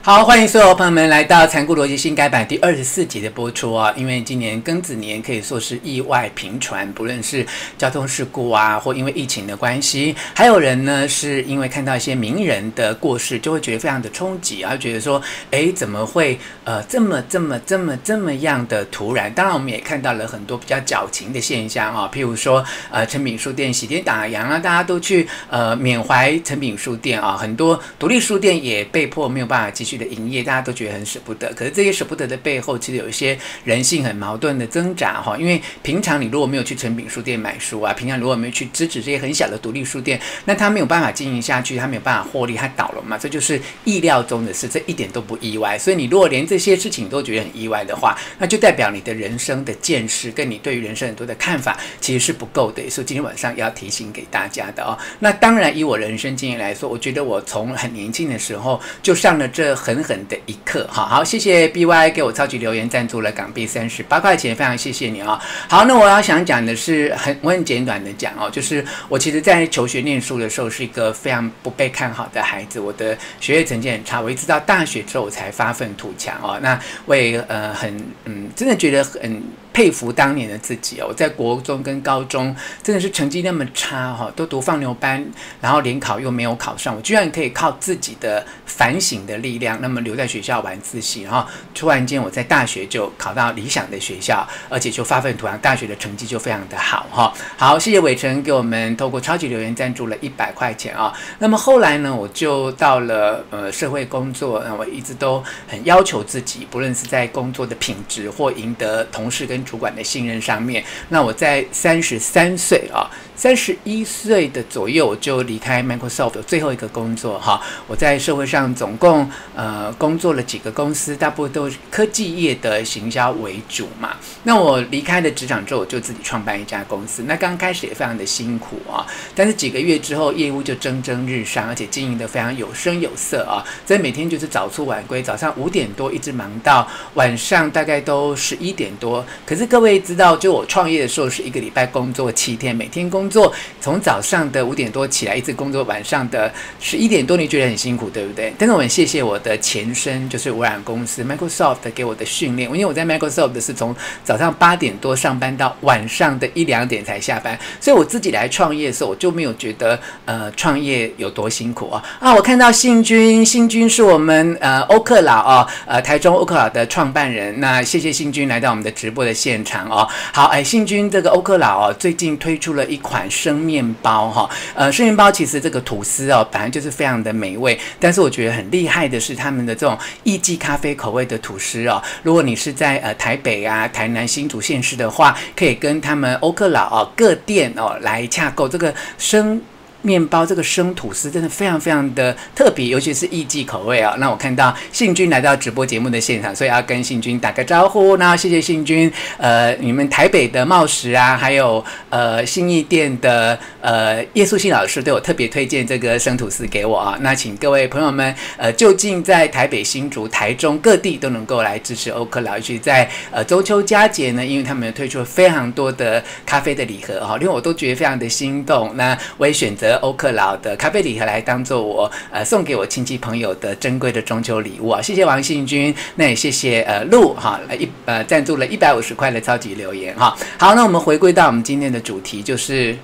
好，欢迎所有朋友们来到《残酷逻辑》新改版第二十四集的播出啊！因为今年庚子年可以说是意外频传，不论是交通事故啊，或因为疫情的关系，还有人呢是因为看到一些名人的过世，就会觉得非常的冲击，然后觉得说，哎，怎么会呃这么这么这么这么样的突然？当然，我们也看到了很多比较矫情的现象啊，譬如说呃诚品书店喜天打烊啊，大家都去呃缅怀诚品书店啊，很多独立书店也被迫没有办法继续。去的营业，大家都觉得很舍不得。可是这些舍不得的背后，其实有一些人性很矛盾的挣扎哈。因为平常你如果没有去诚品书店买书啊，平常如果没有去支持这些很小的独立书店，那他没有办法经营下去，他没有办法获利，他倒了嘛。这就是意料中的事，这一点都不意外。所以你如果连这些事情都觉得很意外的话，那就代表你的人生的见识跟你对于人生很多的看法其实是不够的。所以今天晚上要提醒给大家的哦。那当然，以我人生经验来说，我觉得我从很年轻的时候就上了这。狠狠的一刻，好好谢谢 BY 给我超级留言赞助了港币三十八块钱，非常谢谢你啊、哦！好，那我要想讲的是很我很简短的讲哦，就是我其实在求学念书的时候是一个非常不被看好的孩子，我的学业成绩很差，我一直到大学之后我才发愤图强哦。那我也呃很嗯，真的觉得很。佩服当年的自己哦！我在国中跟高中真的是成绩那么差哈，都读放牛班，然后联考又没有考上，我居然可以靠自己的反省的力量，那么留在学校晚自习，然后突然间我在大学就考到理想的学校，而且就发奋图强，大学的成绩就非常的好哈。好，谢谢伟成给我们透过超级留言赞助了一百块钱啊。那么后来呢，我就到了呃社会工作，那我一直都很要求自己，不论是在工作的品质或赢得同事跟主管的信任上面，那我在三十三岁啊。三十一岁的左右，我就离开 Microsoft 最后一个工作哈。我在社会上总共呃工作了几个公司，大部分都是科技业的行销为主嘛。那我离开了职场之后，我就自己创办一家公司。那刚开始也非常的辛苦啊，但是几个月之后，业务就蒸蒸日上，而且经营得非常有声有色啊。所以每天就是早出晚归，早上五点多一直忙到晚上大概都十一点多。可是各位知道，就我创业的时候是一个礼拜工作七天，每天工。工作从早上的五点多起来，一直工作晚上的十一点多，你觉得很辛苦，对不对？但是我很谢谢我的前身，就是微软公司 Microsoft 给我的训练。因为我在 Microsoft 是从早上八点多上班到晚上的一两点才下班，所以我自己来创业的时候，我就没有觉得呃创业有多辛苦啊啊！我看到信君，信君是我们呃欧克劳哦，呃台中欧克劳的创办人。那谢谢信君来到我们的直播的现场哦。好，哎，信君这个欧克劳哦，最近推出了一款。生面包哈，呃，生面包其实这个吐司哦，本来就是非常的美味。但是我觉得很厉害的是他们的这种意季咖啡口味的吐司哦。如果你是在呃台北啊、台南、新竹县市的话，可以跟他们欧克老哦各店哦来洽购这个生。面包这个生吐司真的非常非常的特别，尤其是艺伎口味啊。那我看到信君来到直播节目的现场，所以要跟信君打个招呼。那谢谢信君，呃，你们台北的茂食啊，还有呃新义店的呃叶素信老师都有特别推荐这个生吐司给我啊。那请各位朋友们，呃，就近在台北、新竹、台中各地都能够来支持欧克劳，尤其在呃中秋佳节呢，因为他们推出了非常多的咖啡的礼盒哈，令我都觉得非常的心动。那我也选择。欧克劳的咖啡礼盒来当做我呃送给我亲戚朋友的珍贵的中秋礼物啊！谢谢王信君，那也谢谢呃陆哈一呃赞助了一百五十块的超级留言哈。好，那我们回归到我们今天的主题，就是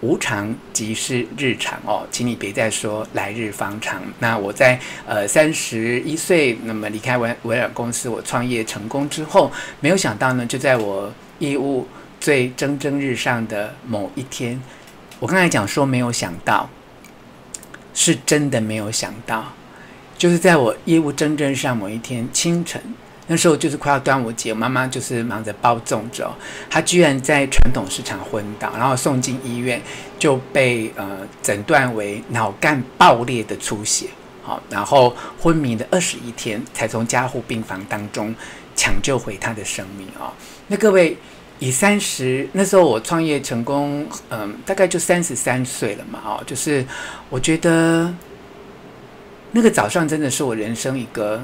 无常即是日常哦，请你别再说来日方长。那我在呃三十一岁，那么离开维维尔公司，我创业成功之后，没有想到呢，就在我业务最蒸蒸日上的某一天。我刚才讲说没有想到，是真的没有想到，就是在我业务蒸蒸上某一天清晨，那时候就是快要端午节，我妈妈就是忙着包粽子哦，她居然在传统市场昏倒，然后送进医院就被呃诊断为脑干爆裂的出血，好，然后昏迷了二十一天，才从加护病房当中抢救回她的生命哦。那各位。以三十那时候我创业成功，嗯，大概就三十三岁了嘛，哦，就是我觉得那个早上真的是我人生一个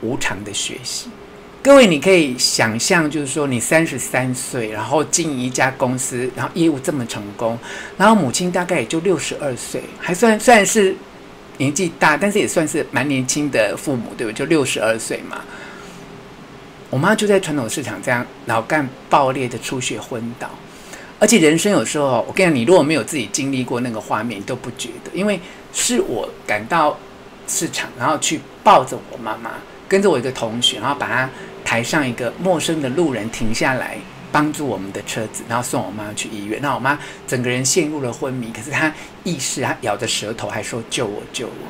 无常的学习。各位，你可以想象，就是说你三十三岁，然后经营一家公司，然后业务这么成功，然后母亲大概也就六十二岁，还算算是年纪大，但是也算是蛮年轻的父母，对不对？就六十二岁嘛。我妈就在传统市场这样脑干爆裂的出血昏倒，而且人生有时候，我跟你讲，你如果没有自己经历过那个画面，你都不觉得，因为是我赶到市场，然后去抱着我妈妈，跟着我一个同学，然后把她抬上一个陌生的路人停下来，帮助我们的车子，然后送我妈去医院。那我妈整个人陷入了昏迷，可是她意识，她咬着舌头还说救我救我。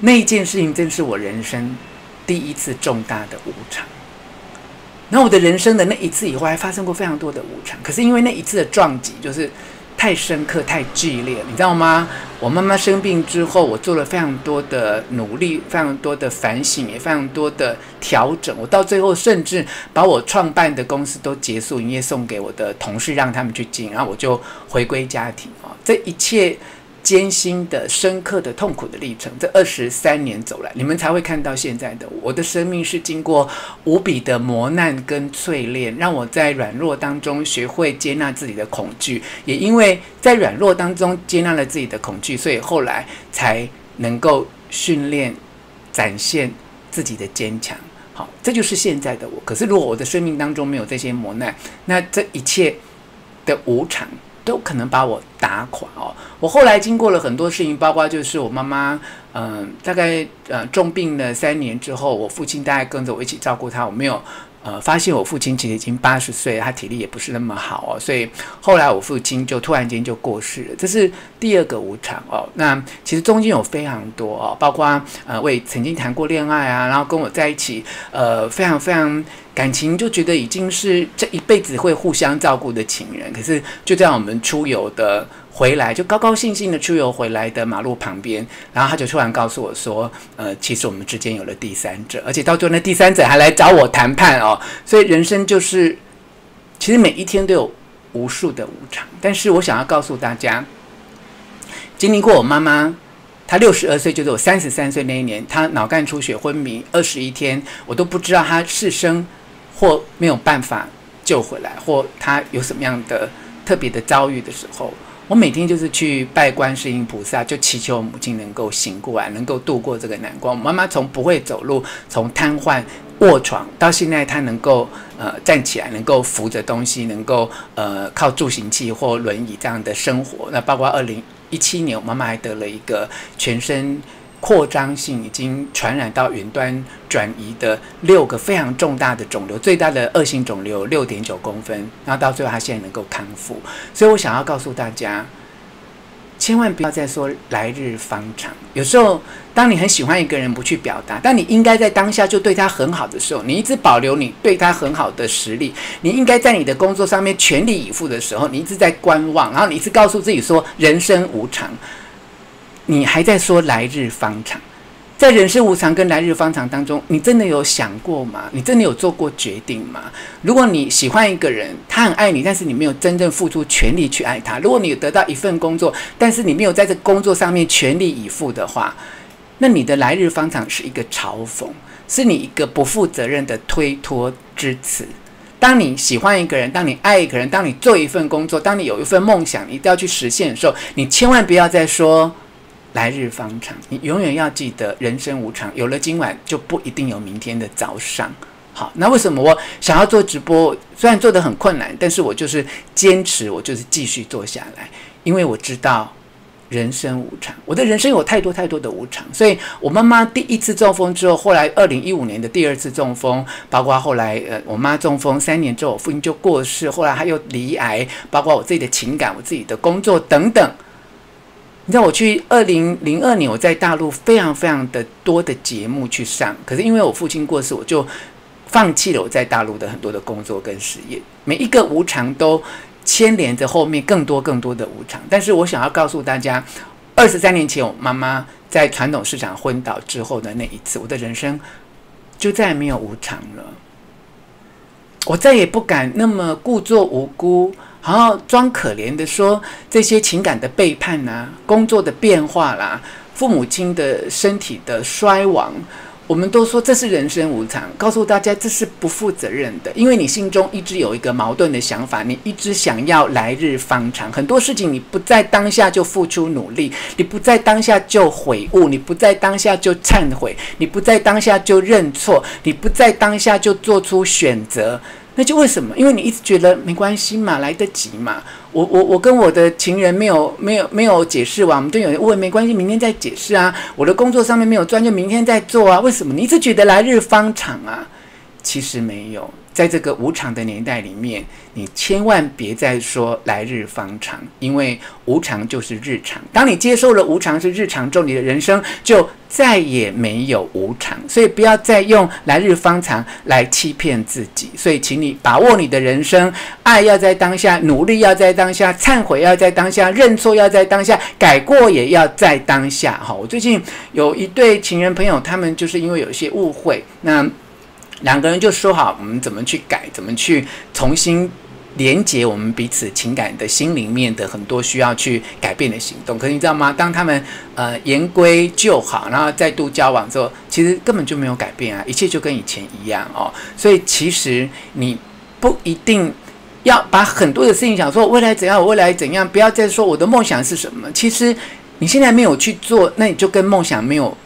那一件事情真是我人生。第一次重大的无常，然后我的人生的那一次以后，还发生过非常多的无常。可是因为那一次的撞击就是太深刻、太剧烈，你知道吗？我妈妈生病之后，我做了非常多的努力，非常多的反省，也非常多的调整。我到最后甚至把我创办的公司都结束营业，送给我的同事，让他们去经营，然后我就回归家庭啊。这一切。艰辛的、深刻的、痛苦的历程，这二十三年走来，你们才会看到现在的我。我的生命是经过无比的磨难跟淬炼，让我在软弱当中学会接纳自己的恐惧。也因为在软弱当中接纳了自己的恐惧，所以后来才能够训练、展现自己的坚强。好，这就是现在的我。可是，如果我的生命当中没有这些磨难，那这一切的无常。都可能把我打垮哦。我后来经过了很多事情，包括就是我妈妈，嗯、大概呃重病了三年之后，我父亲大概跟着我一起照顾他，我没有。呃，发现我父亲其实已经八十岁，他体力也不是那么好哦，所以后来我父亲就突然间就过世了，这是第二个无常哦。那其实中间有非常多哦，包括呃，我也曾经谈过恋爱啊，然后跟我在一起，呃，非常非常感情就觉得已经是这一辈子会互相照顾的情人，可是就在我们出游的。回来就高高兴兴的出游回来的马路旁边，然后他就突然告诉我说：“呃，其实我们之间有了第三者，而且到最后那第三者还来找我谈判哦。”所以人生就是，其实每一天都有无数的无常。但是我想要告诉大家，经历过我妈妈，她六十二岁，就是我三十三岁那一年，她脑干出血昏迷二十一天，我都不知道她是生或没有办法救回来，或她有什么样的特别的遭遇的时候。我每天就是去拜观世音菩萨，就祈求母亲能够醒过来，能够度过这个难关。我妈妈从不会走路，从瘫痪卧床到现在，她能够呃站起来，能够扶着东西，能够呃靠助行器或轮椅这样的生活。那包括二零一七年，我妈妈还得了一个全身。扩张性已经传染到云端转移的六个非常重大的肿瘤，最大的恶性肿瘤六点九公分，然后到最后他现在能够康复。所以我想要告诉大家，千万不要再说来日方长。有时候，当你很喜欢一个人不去表达，但你应该在当下就对他很好的时候，你一直保留你对他很好的实力，你应该在你的工作上面全力以赴的时候，你一直在观望，然后你一直告诉自己说人生无常。你还在说来日方长，在人生无常跟来日方长当中，你真的有想过吗？你真的有做过决定吗？如果你喜欢一个人，他很爱你，但是你没有真正付出全力去爱他；如果你得到一份工作，但是你没有在这工作上面全力以赴的话，那你的来日方长是一个嘲讽，是你一个不负责任的推脱之词。当你喜欢一个人，当你爱一个人，当你做一份工作，当你有一份梦想，你一定要去实现的时候，你千万不要再说。来日方长，你永远要记得人生无常。有了今晚，就不一定有明天的早上。好，那为什么我想要做直播？虽然做得很困难，但是我就是坚持，我就是继续做下来，因为我知道人生无常。我的人生有太多太多的无常，所以我妈妈第一次中风之后，后来二零一五年的第二次中风，包括后来呃我妈中风三年之后，我父亲就过世，后来他又离癌，包括我自己的情感、我自己的工作等等。你知道我去二零零二年，我在大陆非常非常的多的节目去上，可是因为我父亲过世，我就放弃了我在大陆的很多的工作跟事业。每一个无常都牵连着后面更多更多的无常。但是我想要告诉大家，二十三年前我妈妈在传统市场昏倒之后的那一次，我的人生就再也没有无常了。我再也不敢那么故作无辜。然后装可怜的说这些情感的背叛呐、工作的变化啦，父母亲的身体的衰亡，我们都说这是人生无常，告诉大家这是不负责任的，因为你心中一直有一个矛盾的想法，你一直想要来日方长，很多事情你不在当下就付出努力，你不在当下就悔悟，你不在当下就忏悔，你不在当下就认错，你不在当下就做出选择。那就为什么？因为你一直觉得没关系嘛，来得及嘛。我我我跟我的情人没有没有没有解释完，我们都有问，没关系，明天再解释啊。我的工作上面没有专，就明天再做啊。为什么？你一直觉得来日方长啊？其实没有。在这个无常的年代里面，你千万别再说来日方长，因为无常就是日常。当你接受了无常是日常之后，你的人生就再也没有无常。所以不要再用来日方长来欺骗自己。所以，请你把握你的人生，爱要在当下，努力要在当下，忏悔要在当下，认错要在当下，改过也要在当下。哈，我最近有一对情人朋友，他们就是因为有一些误会，那。两个人就说好，我们怎么去改，怎么去重新连接我们彼此情感的心里面的很多需要去改变的行动。可是你知道吗？当他们呃言归就好，然后再度交往之后，其实根本就没有改变啊，一切就跟以前一样哦。所以其实你不一定要把很多的事情想说未来怎样，未来怎样，不要再说我的梦想是什么。其实你现在没有去做，那你就跟梦想没有。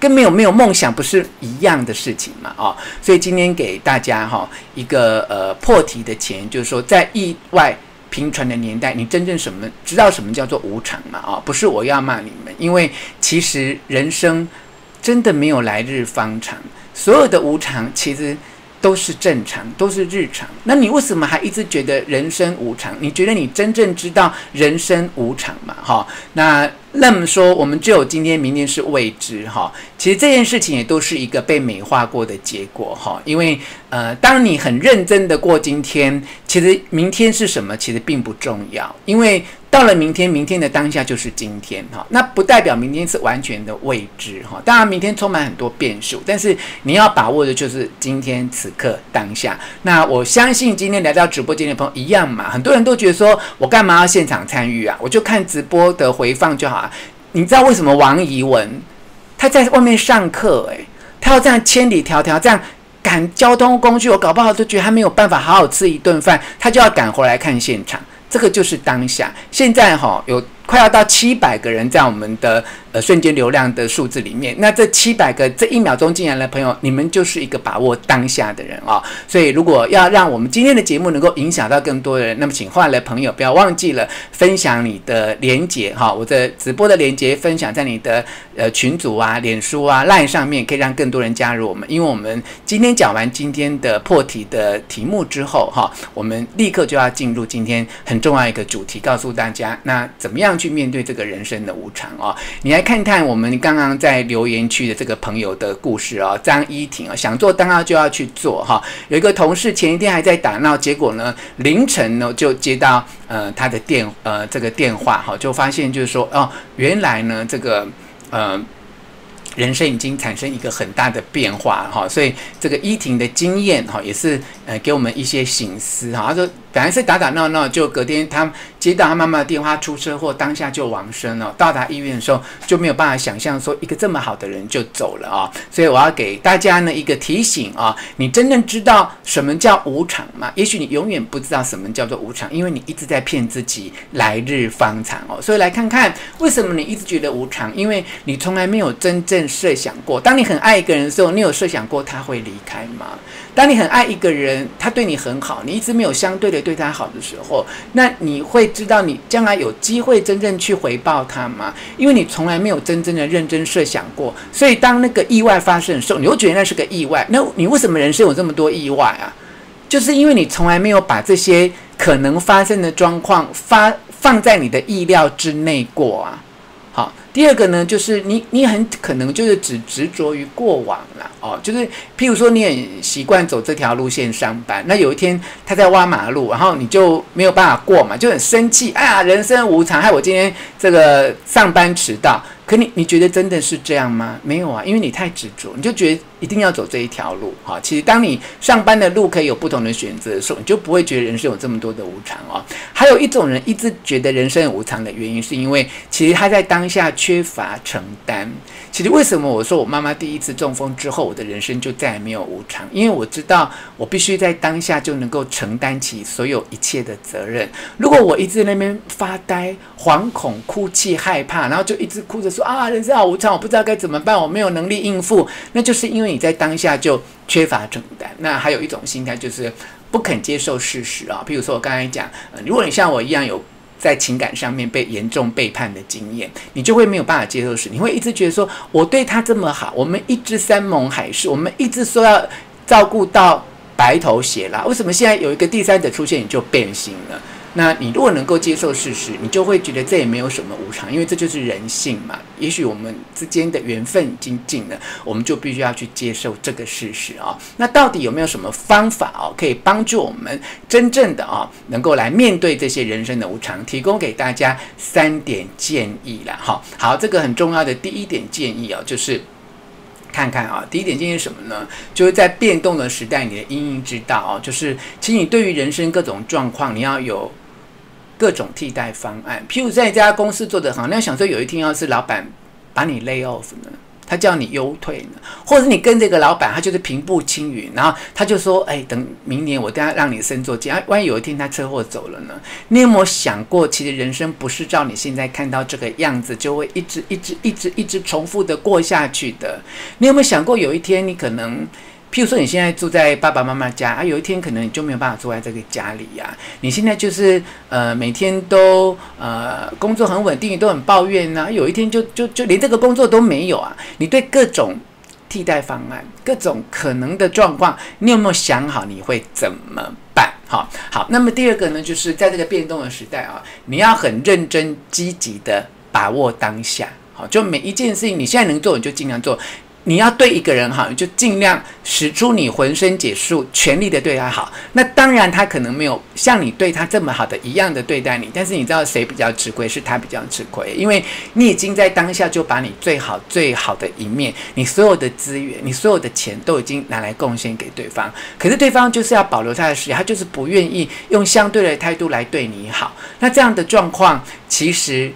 跟没有没有梦想不是一样的事情嘛？哦，所以今天给大家哈一个呃破题的钱，就是说在意外频传的年代，你真正什么知道什么叫做无常嘛？啊，不是我要骂你们，因为其实人生真的没有来日方长，所有的无常其实都是正常，都是日常。那你为什么还一直觉得人生无常？你觉得你真正知道人生无常嘛？哈，那。那么说，我们只有今天，明天是未知哈。其实这件事情也都是一个被美化过的结果哈。因为呃，当你很认真的过今天，其实明天是什么，其实并不重要。因为到了明天，明天的当下就是今天哈。那不代表明天是完全的未知哈。当然，明天充满很多变数，但是你要把握的就是今天此刻当下。那我相信今天来到直播间的朋友一样嘛。很多人都觉得说，我干嘛要现场参与啊？我就看直播的回放就好啊。你知道为什么王怡文他在外面上课？诶，他要这样千里迢迢这样赶交通工具，我搞不好都觉得他没有办法好好吃一顿饭，他就要赶回来看现场。这个就是当下。现在哈有。快要到七百个人在我们的呃瞬间流量的数字里面，那这七百个这一秒钟进来的朋友，你们就是一个把握当下的人啊、所以如果要让我们今天的节目能够影响到更多的人，那么请换来朋友不要忘记了分享你的连接哈，我的直播的连接分享在你的呃群组啊、脸书啊、LINE 上面，可以让更多人加入我们。因为我们今天讲完今天的破题的题目之后哈，我们立刻就要进入今天很重要一个主题，告诉大家那怎么样。去面对这个人生的无常啊、哦！你来看看我们刚刚在留言区的这个朋友的故事啊、哦，张依婷啊，想做当然就要去做哈、有一个同事前一天还在打闹，结果呢凌晨呢就接到呃他的电呃这个电话哈、就发现就是说哦，原来呢这个呃。人生已经产生一个很大的变化哈，所以这个依婷的经验哈也是呃给我们一些醒思哈。他说本来是打打闹闹，就隔天他接到他妈妈的电话出车祸，当下就往生了。到达医院的时候就没有办法想象说一个这么好的人就走了啊。所以我要给大家呢一个提醒啊，你真正知道什么叫无常吗？也许你永远不知道什么叫做无常，因为你一直在骗自己来日方长哦。所以来看看为什么你一直觉得无常，因为你从来没有真正。设想过，当你很爱一个人的时候，你有设想过他会离开吗？当你很爱一个人，他对你很好，你一直没有相对的对他好的时候，那你会知道你将来有机会真正去回报他吗？因为你从来没有真正的认真设想过，所以当那个意外发生的时候，你会觉得那是个意外。那你为什么人生有这么多意外啊？就是因为你从来没有把这些可能发生的状况发放在你的意料之内过啊。好。第二个呢，就是你你很可能就是只执着于过往了哦，就是譬如说你很习惯走这条路线上班，那有一天他在挖马路，然后你就没有办法过嘛，就很生气，哎呀，人生无常，害我今天这个上班迟到。可你你觉得真的是这样吗？没有啊，因为你太执着，你就觉得一定要走这一条路哈。其实当你上班的路可以有不同的选择的时候，你就不会觉得人生有这么多的无常哦。还有一种人一直觉得人生有无常的原因，是因为其实他在当下缺乏承担。其实为什么我说我妈妈第一次中风之后，我的人生就再也没有无常？因为我知道我必须在当下就能够承担起所有一切的责任。如果我一直在那边发呆、惶恐、哭泣、害怕，然后就一直哭着说啊，人生好无常，我不知道该怎么办，我没有能力应付，那就是因为你在当下就缺乏承担。那还有一种心态就是不肯接受事实啊，比如说我刚才讲，呃，如果你像我一样有。在情感上面被严重背叛的经验，你就会没有办法接受事，你会一直觉得说，我对他这么好，我们一直山盟海誓，我们一直说要照顾到白头偕老，为什么现在有一个第三者出现，你就变心了？那你如果能够接受事实，你就会觉得这也没有什么无常，因为这就是人性嘛。也许我们之间的缘分已经尽了，我们就必须要去接受这个事实啊。那到底有没有什么方法哦，可以帮助我们真正的啊，能够来面对这些人生的无常？提供给大家三点建议啦哈。好，这个很重要的第一点建议啊，就是看看啊，第一点建议什么呢？就是在变动的时代，你的因应之道啊，就是其实你对于人生各种状况，你要有。各种替代方案，譬如在一家公司做得好，那想说有一天要是老板把你 lay off 呢，他叫你优退呢，或者你跟这个老板他就是平步青云，然后他就说，哎，等明年我等下让你升做监，万一有一天他车祸走了呢？你有没有想过，其实人生不是照你现在看到这个样子，就会一直一直一直一直重复的过下去的？你有没有想过，有一天你可能？譬如说，你现在住在爸爸妈妈家啊，有一天可能你就没有办法住在这个家里呀。你现在就是呃，每天都呃工作很稳定，你都很抱怨呐。有一天就就就连这个工作都没有啊。你对各种替代方案、各种可能的状况，你有没有想好你会怎么办？好，好。那么第二个呢，就是在这个变动的时代啊，你要很认真、积极的把握当下。好，就每一件事情，你现在能做，你就尽量做。你要对一个人好，你就尽量使出你浑身解数，全力的对他好。那当然，他可能没有像你对他这么好的一样的对待你。但是你知道谁比较吃亏？是他比较吃亏，因为你已经在当下就把你最好最好的一面，你所有的资源，你所有的钱都已经拿来贡献给对方。可是对方就是要保留他的时间，他就是不愿意用相对的态度来对你好。那这样的状况，其实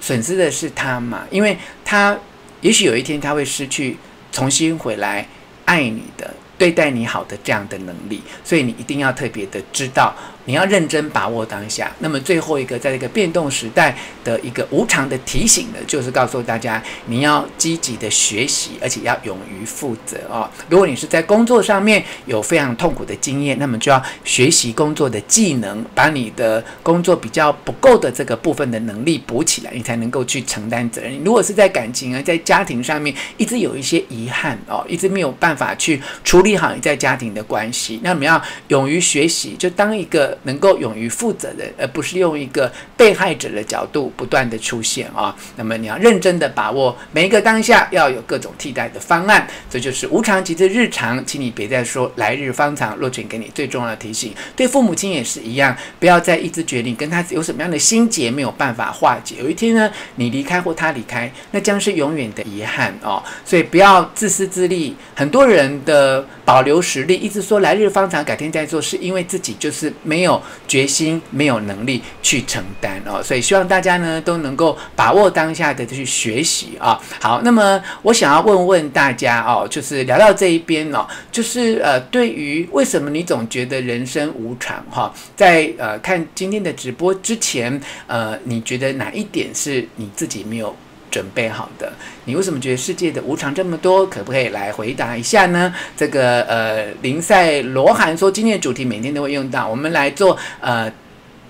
损失的是他嘛，因为他也许有一天他会失去。重新回来爱你的，对待你好的这样的能力，所以你一定要特别的知道。你要认真把握当下。那么最后一个，在这个变动时代的一个无常的提醒呢，就是告诉大家，你要积极的学习，而且要勇于负责哦。如果你是在工作上面有非常痛苦的经验，那么就要学习工作的技能，把你的工作比较不够的这个部分的能力补起来，你才能够去承担责任。如果是在感情啊，在家庭上面一直有一些遗憾哦，一直没有办法去处理好你在家庭的关系，那么要勇于学习，就当一个。能够勇于负责的，而不是用一个被害者的角度不断的出现啊。那么你要认真的把握每一个当下，要有各种替代的方案。这就是无常即是日常，请你别再说来日方长。若权给你最重要的提醒，对父母亲也是一样，不要再一直决定跟他有什么样的心结没有办法化解。有一天呢，你离开或他离开，那将是永远的遗憾哦。所以不要自私自利。很多人的保留实力，一直说来日方长，改天再做，是因为自己就是没有。没有决心，没有能力去承担哦，所以希望大家呢都能够把握当下的去学习啊。好，那么我想要问问大家哦，就是聊到这一边哦，就是呃，对于为什么你总觉得人生无常哈，在呃看今天的直播之前，呃，你觉得哪一点是你自己没有准备好的，你为什么觉得世界的无常这么多？可不可以来回答一下呢？这个呃，林赛罗涵说，今天的主题每天都会用到，我们来做呃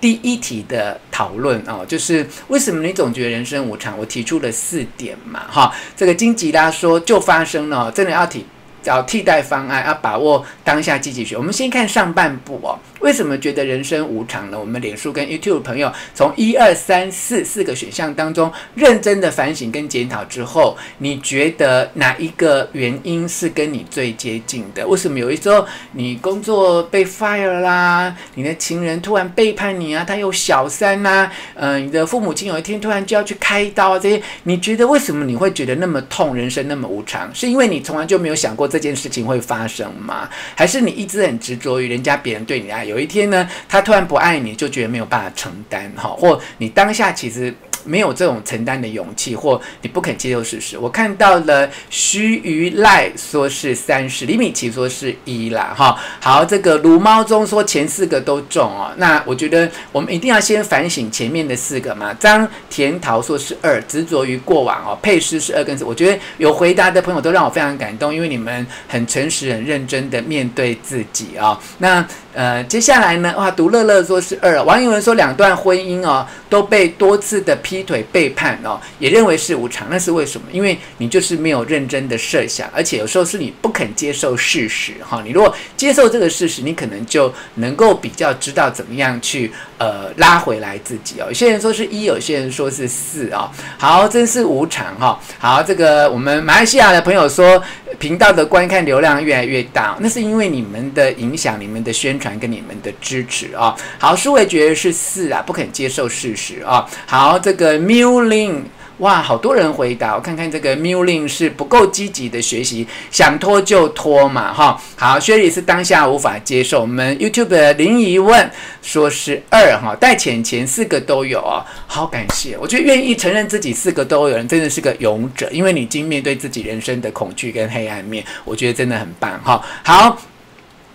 第一题的讨论哦，就是为什么你总觉得人生无常？我提出了四点嘛，哈，这个金吉拉说就发生了，真的要提。找替代方案，要把握当下积极学。我们先看上半部哦，为什么觉得人生无常呢？我们脸书跟 YouTube 朋友从一二三四四个选项当中认真的反省跟检讨之后，你觉得哪一个原因是跟你最接近的？为什么有一时候你工作被 fire 啦，你的情人突然背叛你啊，他有小三呐、嗯、呃，你的父母亲有一天突然就要去开刀啊，这些你觉得为什么你会觉得那么痛？人生那么无常，是因为你从来就没有想过。这件事情会发生吗？还是你一直很执着于人家别人对你的爱，有一天呢，他突然不爱你，就觉得没有办法承担哈，或你当下其实。没有这种承担的勇气，或你不肯接受事实。我看到了须臾赖说是三十，李米奇说是一啦，哈。好，这个鲁猫中说前四个都中哦。那我觉得我们一定要先反省前面的四个嘛。张田桃说是二，执着于过往哦。佩诗是二跟四，我觉得有回答的朋友都让我非常感动，因为你们很诚实、很认真的面对自己啊、哦。那呃，接下来呢，哇，独乐乐说是二，王一文说两段婚姻哦都被多次的批。劈腿背叛哦，也认为是无常，那是为什么？因为你就是没有认真的设想，而且有时候是你不肯接受事实哈。你如果接受这个事实，你可能就能够比较知道怎么样去呃拉回来自己哦。有些人说是一，有些人说是四哦。好，真是无常哈。好，这个我们马来西亚的朋友说，频道的观看流量越来越大，那是因为你们的影响、你们的宣传跟你们的支持啊。好，舒伟觉得是四啊，不肯接受事实啊。好，这个。Miulin，哇，好多人回答，我看看这个 Muling 是不够积极的学习，想拖就拖嘛，哈。好，薛里是当下无法接受。我们 YouTube 的林怡问说是二哈，带钱前四个都有哦，好感谢。我觉得愿意承认自己四个都有人真的是个勇者，因为你已经面对自己人生的恐惧跟黑暗面，我觉得真的很棒哈。好。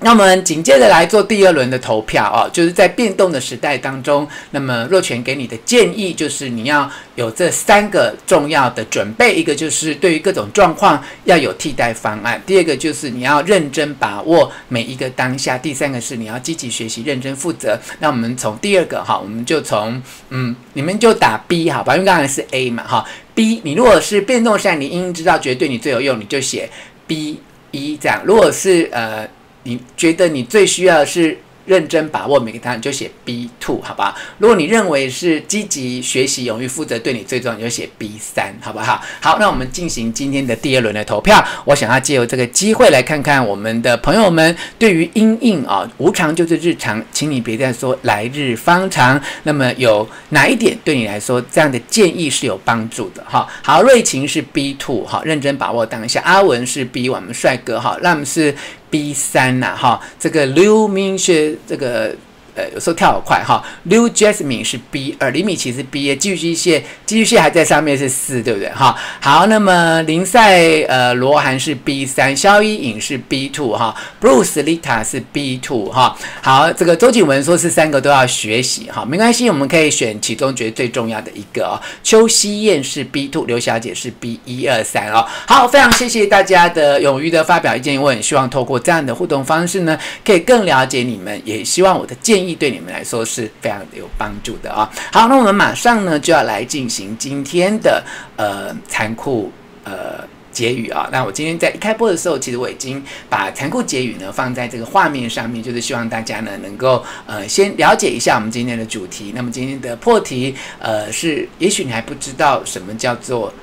那我们紧接着来做第二轮的投票哦，就是在变动的时代当中，那么若权给你的建议就是你要有这三个重要的准备，一个就是对于各种状况要有替代方案，第二个就是你要认真把握每一个当下，第三个是你要积极学习、认真负责。那我们从第二个哈，我们就从嗯，你们就打 B 好吧，因为刚才是 A 嘛哈，B 你如果是变动下，你应知道觉得对你最有用，你就写 B 一这样。如果是呃。你觉得你最需要的是认真把握每个答案，你就写 B two 好吧？如果你认为是积极学习、勇于负责对你最重要，你就写 B 三好不好？好，那我们进行今天的第二轮的投票。我想要借由这个机会来看看我们的朋友们对于因应啊，无常就是日常，请你别再说来日方长。那么有哪一点对你来说这样的建议是有帮助的？哈，好，瑞晴是 B two 哈，认真把握当下。阿文是 B，我们帅哥哈，那么是。B 三呐，哈，这个流明学这个。呃，有时候跳好快哈。Liu Jasmine 是 B 二，李米奇是 B 一，寄居蟹，寄居蟹还在上面是四，对不对哈？好，那么林赛呃罗涵是 B 三，萧一颖是 B two 哈，Bruce Lita 是 B two 哈。好，这个周景文说是三个都要学习哈，没关系，我们可以选其中觉得最重要的一个哦。邱希燕是 B two，刘小姐是 B 一二三哦。好，非常谢谢大家的勇于的发表意见，我很希望透过这样的互动方式呢，可以更了解你们，也希望我的建议。意对你们来说是非常有帮助的啊！好，那我们马上呢就要来进行今天的呃残酷呃结语啊。那我今天在一开播的时候，其实我已经把残酷结语呢放在这个画面上面，就是希望大家呢能够呃先了解一下我们今天的主题。那么今天的破题呃是，也许你还不知道什么叫做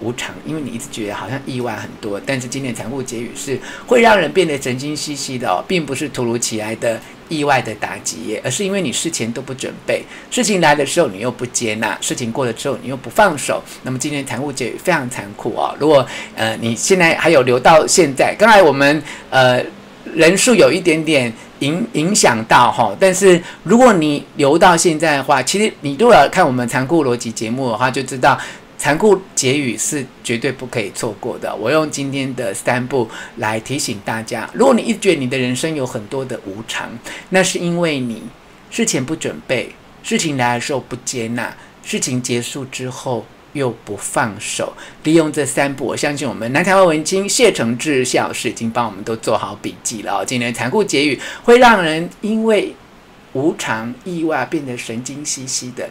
无常，因为你一直觉得好像意外很多，但是今天残酷结语是会让人变得神经兮兮的哦，并不是突如其来的。意外的打击，而是因为你事前都不准备，事情来的时候你又不接纳，事情过了之后你又不放手。那么今天残酷结语非常残酷哦。如果呃你现在还有留到现在，刚才我们呃人数有一点点影影响到哈，但是如果你留到现在的话，其实你如果看我们残酷逻辑节目的话，就知道。残酷结语是绝对不可以错过的。我用今天的三步来提醒大家：如果你一觉得你的人生有很多的无常，那是因为你事前不准备，事情来的时候不接纳，事情结束之后又不放手。利用这三步，我相信我们南台湾文青谢承志谢老师已经帮我们都做好笔记了。今天残酷结语会让人因为无常意外变得神经兮兮的，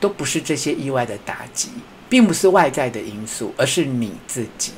都不是这些意外的打击。并不是外在的因素，而是你自己，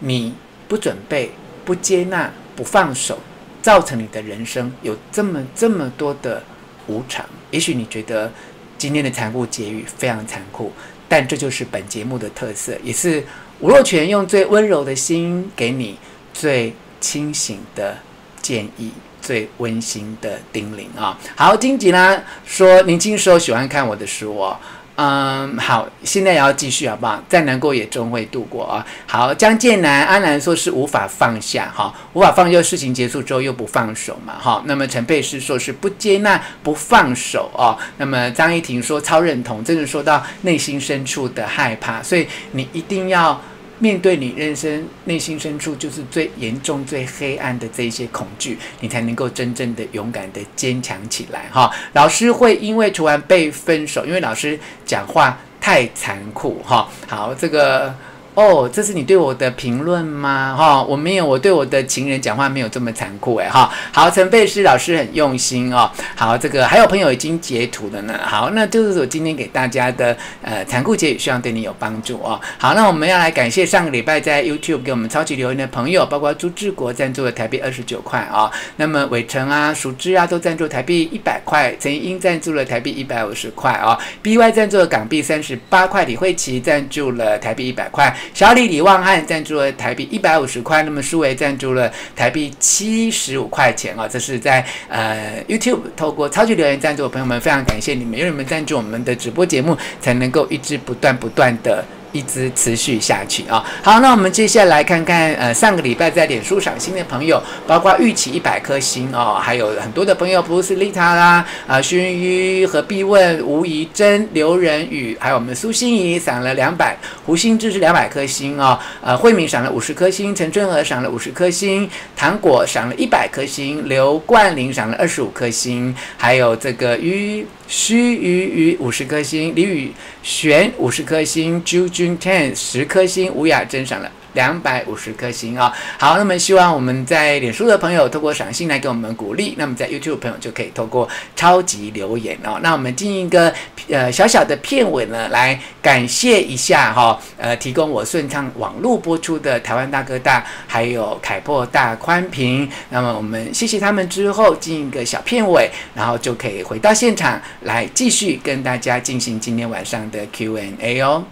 你不准备、不接纳、不放手，造成你的人生有这么这么多的无常。也许你觉得今天的残酷结语非常残酷，但这就是本节目的特色，也是吴若权用最温柔的心给你最清醒的建议、最温馨的叮咛啊！好，金吉拉说年轻时候喜欢看我的书哦。嗯，好，现在也要继续好不好？再难过也终会度过啊。好，江建南安南说是无法放下哈，无法放下事情结束之后又不放手嘛哈。那么陈佩斯说是不接纳不放手哦。那么张依婷说超认同，真的说到内心深处的害怕，所以你一定要。面对你人生内心深处就是最严重、最黑暗的这一些恐惧，你才能够真正的勇敢的坚强起来哈。老师会因为突然被分手，因为老师讲话太残酷哈。好，这个。哦，这是你对我的评论吗？哈、我没有，我对我的情人讲话没有这么残酷诶。哈。好，陈佩斯老师很用心哦。好，这个还有朋友已经截图了呢。好，那就是我今天给大家的呃残酷结语，希望对你有帮助哦。好，那我们要来感谢上个礼拜在 YouTube 给我们超级留言的朋友，包括朱志国赞助了台币二十九块啊。那么伟成啊、淑芝啊都赞助台币一百块，陈英赞助了台币一百五十块啊。BY 赞助了港币三十八块，李慧琪赞助了台币一百块。小李李旺汉赞助了台币一百五十块，那么苏维赞助了台币七十五块钱啊，这是在呃 YouTube 透过超级留言赞助的朋友们，非常感谢你们，因为你们赞助我们的直播节目，才能够一直不断不断的。一直持续下去啊！好，那我们接下来看看，呃，上个礼拜在脸书赏心的朋友，包括玉起一百颗星哦，还有很多的朋友，布鲁斯丽塔啦，啊，熏鱼和必问，吴怡珍、刘仁宇，还有我们苏心怡赏了两百，胡心志是两百颗星哦，呃，慧敏赏了五十颗星，陈春和赏了五十颗星，糖果赏了一百颗星，刘冠霖赏了二十五颗星，还有这个于。须臾臾五十颗星，李宇璇五十颗星啾啾 Jun Ten 十颗星，吴雅珍赏了。两百五十颗星啊、哦！好，那么希望我们在脸书的朋友透过赏心来给我们鼓励，那么在 YouTube 朋友就可以透过超级留言哦。那我们进一个呃小小的片尾呢，来感谢一下哈、呃，提供我顺畅网络播出的台湾大哥大，还有凯擘大宽频。那么我们谢谢他们之后，进一个小片尾，然后就可以回到现场来继续跟大家进行今天晚上的 Q&A 哦。